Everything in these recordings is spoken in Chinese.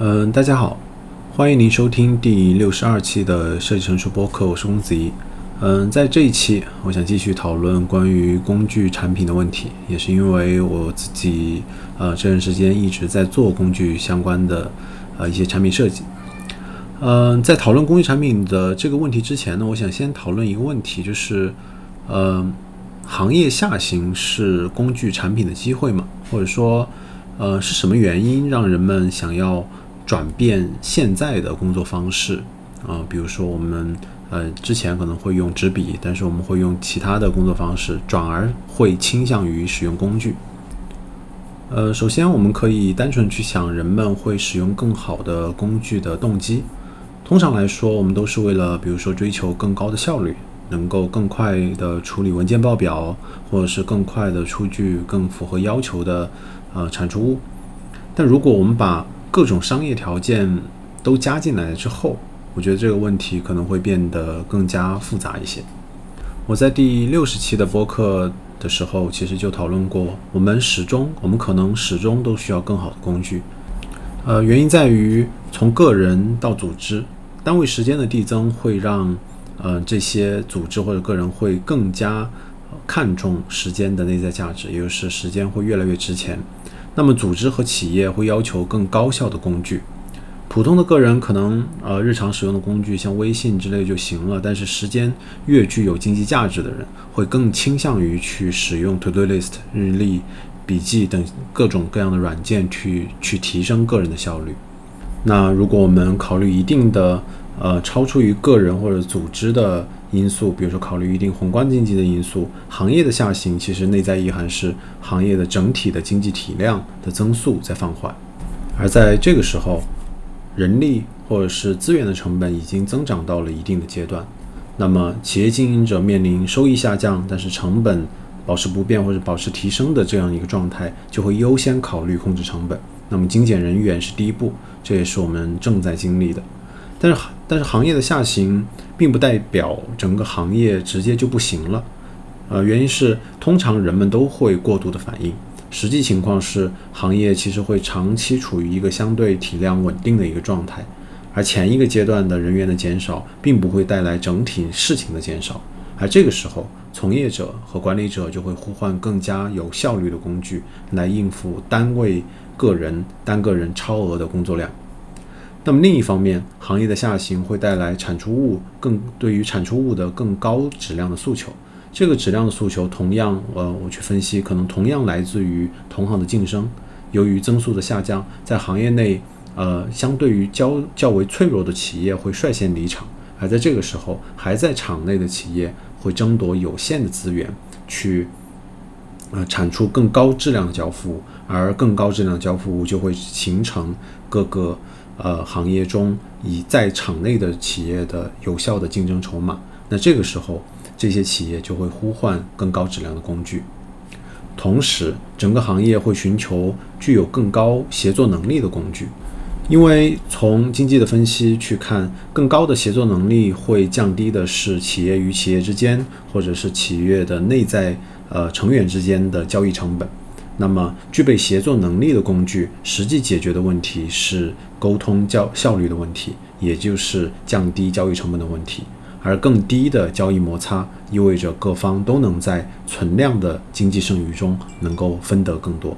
嗯，大家好，欢迎您收听第六十二期的设计成熟播客，我是公子怡。嗯，在这一期，我想继续讨论关于工具产品的问题，也是因为我自己呃这段时间一直在做工具相关的呃一些产品设计。嗯，在讨论工具产品的这个问题之前呢，我想先讨论一个问题，就是呃，行业下行是工具产品的机会吗？或者说，呃，是什么原因让人们想要？转变现在的工作方式啊，比如说我们呃之前可能会用纸笔，但是我们会用其他的工作方式，转而会倾向于使用工具。呃，首先我们可以单纯去想人们会使用更好的工具的动机。通常来说，我们都是为了比如说追求更高的效率，能够更快的处理文件报表，或者是更快的出具更符合要求的呃产出物。但如果我们把各种商业条件都加进来之后，我觉得这个问题可能会变得更加复杂一些。我在第六十期的播客的时候，其实就讨论过，我们始终，我们可能始终都需要更好的工具。呃，原因在于从个人到组织，单位时间的递增会让，呃，这些组织或者个人会更加看重时间的内在价值，也就是时间会越来越值钱。那么，组织和企业会要求更高效的工具。普通的个人可能，呃，日常使用的工具像微信之类就行了。但是，时间越具有经济价值的人，会更倾向于去使用 To Do List、日历、笔记等各种各样的软件去去提升个人的效率。那如果我们考虑一定的，呃，超出于个人或者组织的。因素，比如说考虑一定宏观经济的因素，行业的下行其实内在意涵是行业的整体的经济体量的增速在放缓，而在这个时候，人力或者是资源的成本已经增长到了一定的阶段，那么企业经营者面临收益下降，但是成本保持不变或者保持提升的这样一个状态，就会优先考虑控制成本。那么精简人员是第一步，这也是我们正在经历的。但是，但是行业的下行并不代表整个行业直接就不行了，呃，原因是通常人们都会过度的反应，实际情况是行业其实会长期处于一个相对体量稳定的一个状态，而前一个阶段的人员的减少并不会带来整体事情的减少，而这个时候，从业者和管理者就会呼唤更加有效率的工具来应付单位个人单个人超额的工作量。那么另一方面，行业的下行会带来产出物更对于产出物的更高质量的诉求。这个质量的诉求，同样，呃，我去分析，可能同样来自于同行的竞争。由于增速的下降，在行业内，呃，相对于较较为脆弱的企业会率先离场，而在这个时候，还在场内的企业会争夺有限的资源，去，呃，产出更高质量的交付物，而更高质量的交付物就会形成各个。呃，行业中以在场内的企业的有效的竞争筹码，那这个时候这些企业就会呼唤更高质量的工具，同时整个行业会寻求具有更高协作能力的工具，因为从经济的分析去看，更高的协作能力会降低的是企业与企业之间，或者是企业的内在呃成员之间的交易成本。那么，具备协作能力的工具，实际解决的问题是沟通交效率的问题，也就是降低交易成本的问题。而更低的交易摩擦，意味着各方都能在存量的经济剩余中能够分得更多。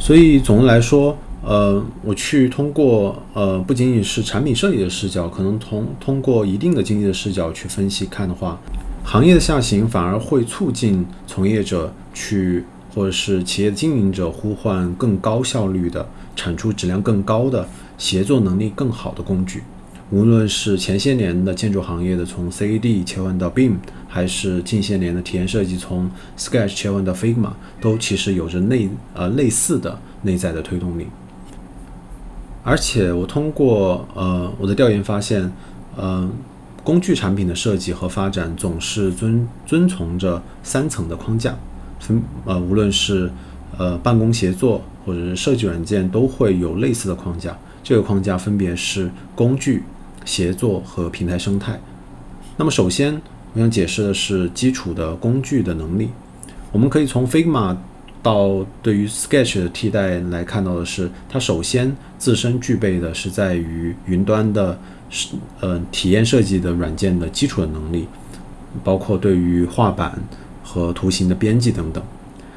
所以，总的来说，呃，我去通过呃，不仅仅是产品设计的视角，可能通通过一定的经济的视角去分析看的话，行业的下行反而会促进从业者去。或者是企业的经营者呼唤更高效率的、产出质量更高的、协作能力更好的工具，无论是前些年的建筑行业的从 CAD 切换到 BIM，还是近些年的体验设计从 Sketch 切换到 Figma，都其实有着内呃类似的内在的推动力。而且我通过呃我的调研发现，呃工具产品的设计和发展总是遵遵从着三层的框架。分呃，无论是呃办公协作或者是设计软件，都会有类似的框架。这个框架分别是工具、协作和平台生态。那么，首先我想解释的是基础的工具的能力。我们可以从 Figma 到对于 Sketch 的替代来看到的是，它首先自身具备的是在于云端的，是呃体验设计的软件的基础的能力，包括对于画板和图形的编辑等等。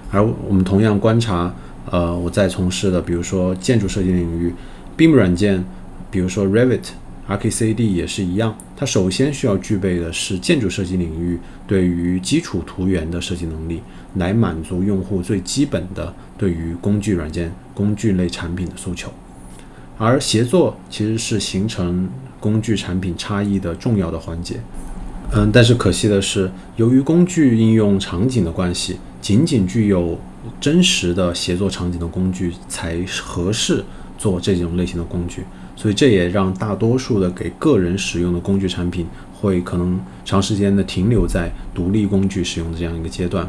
而我们同样观察，呃，我在从事的，比如说建筑设计领域，BIM 软件，比如说 Revit。RKCAD 也是一样，它首先需要具备的是建筑设计领域对于基础图源的设计能力，来满足用户最基本的对于工具软件、工具类产品的诉求。而协作其实是形成工具产品差异的重要的环节。嗯，但是可惜的是，由于工具应用场景的关系，仅仅具有真实的协作场景的工具才合适做这种类型的工具。所以这也让大多数的给个人使用的工具产品会可能长时间的停留在独立工具使用的这样一个阶段。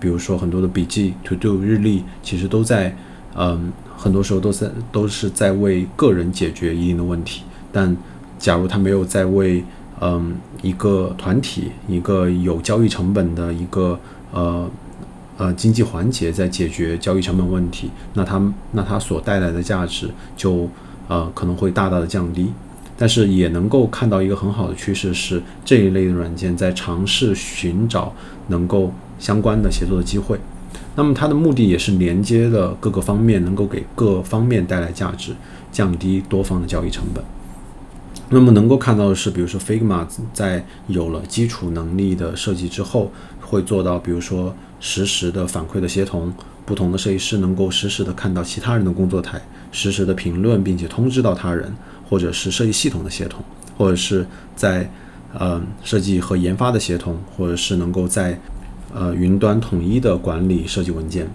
比如说很多的笔记、To Do、日历，其实都在，嗯，很多时候都在都是在为个人解决一定的问题。但假如他没有在为，嗯，一个团体、一个有交易成本的一个呃呃经济环节在解决交易成本问题，那他那他所带来的价值就。呃，可能会大大的降低，但是也能够看到一个很好的趋势是，这一类的软件在尝试寻找能够相关的协作的机会。那么它的目的也是连接的各个方面，能够给各方面带来价值，降低多方的交易成本。那么能够看到的是，比如说 Figma 在有了基础能力的设计之后，会做到，比如说实时的反馈的协同，不同的设计师能够实时的看到其他人的工作台。实时的评论，并且通知到他人，或者是设计系统的协同，或者是在呃设计和研发的协同，或者是能够在呃云端统一的管理设计文件。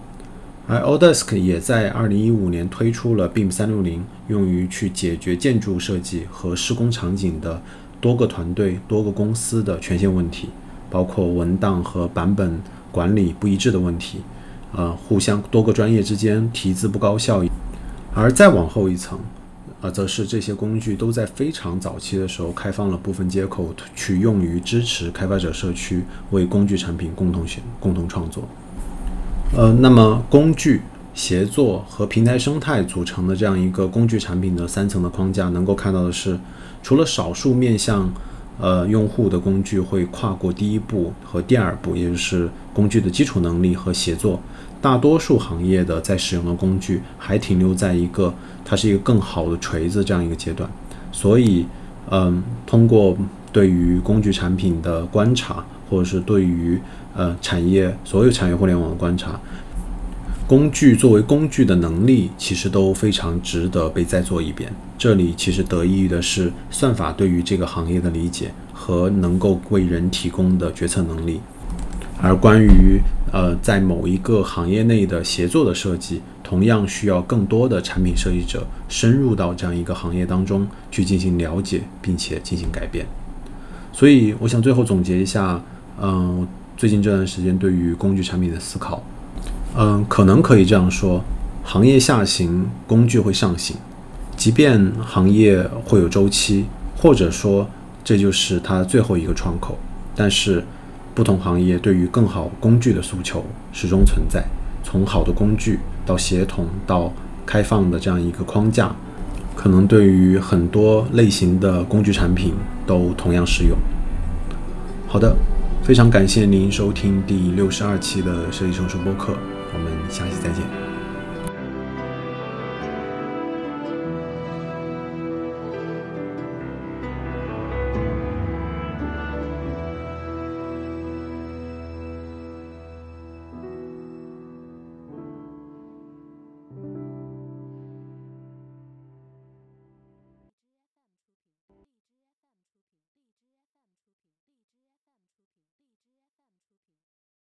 而 Odesk 也在二零一五年推出了 BIM 三六零，用于去解决建筑设计和施工场景的多个团队、多个公司的权限问题，包括文档和版本管理不一致的问题，呃，互相多个专业之间提字不高效。而再往后一层，呃，则是这些工具都在非常早期的时候开放了部分接口，去用于支持开发者社区为工具产品共同选、共同创作。呃，那么工具协作和平台生态组成的这样一个工具产品的三层的框架，能够看到的是，除了少数面向呃用户的工具会跨过第一步和第二步，也就是工具的基础能力和协作。大多数行业的在使用的工具还停留在一个它是一个更好的锤子这样一个阶段，所以，嗯，通过对于工具产品的观察，或者是对于呃产业所有产业互联网的观察，工具作为工具的能力其实都非常值得被再做一遍。这里其实得益于的是算法对于这个行业的理解和能够为人提供的决策能力。而关于呃，在某一个行业内的协作的设计，同样需要更多的产品设计者深入到这样一个行业当中去进行了解，并且进行改变。所以，我想最后总结一下，嗯，最近这段时间对于工具产品的思考，嗯，可能可以这样说：行业下行，工具会上行。即便行业会有周期，或者说这就是它最后一个窗口，但是。不同行业对于更好工具的诉求始终存在，从好的工具到协同到开放的这样一个框架，可能对于很多类型的工具产品都同样适用。好的，非常感谢您收听第六十二期的设计成熟播客，我们下期再见。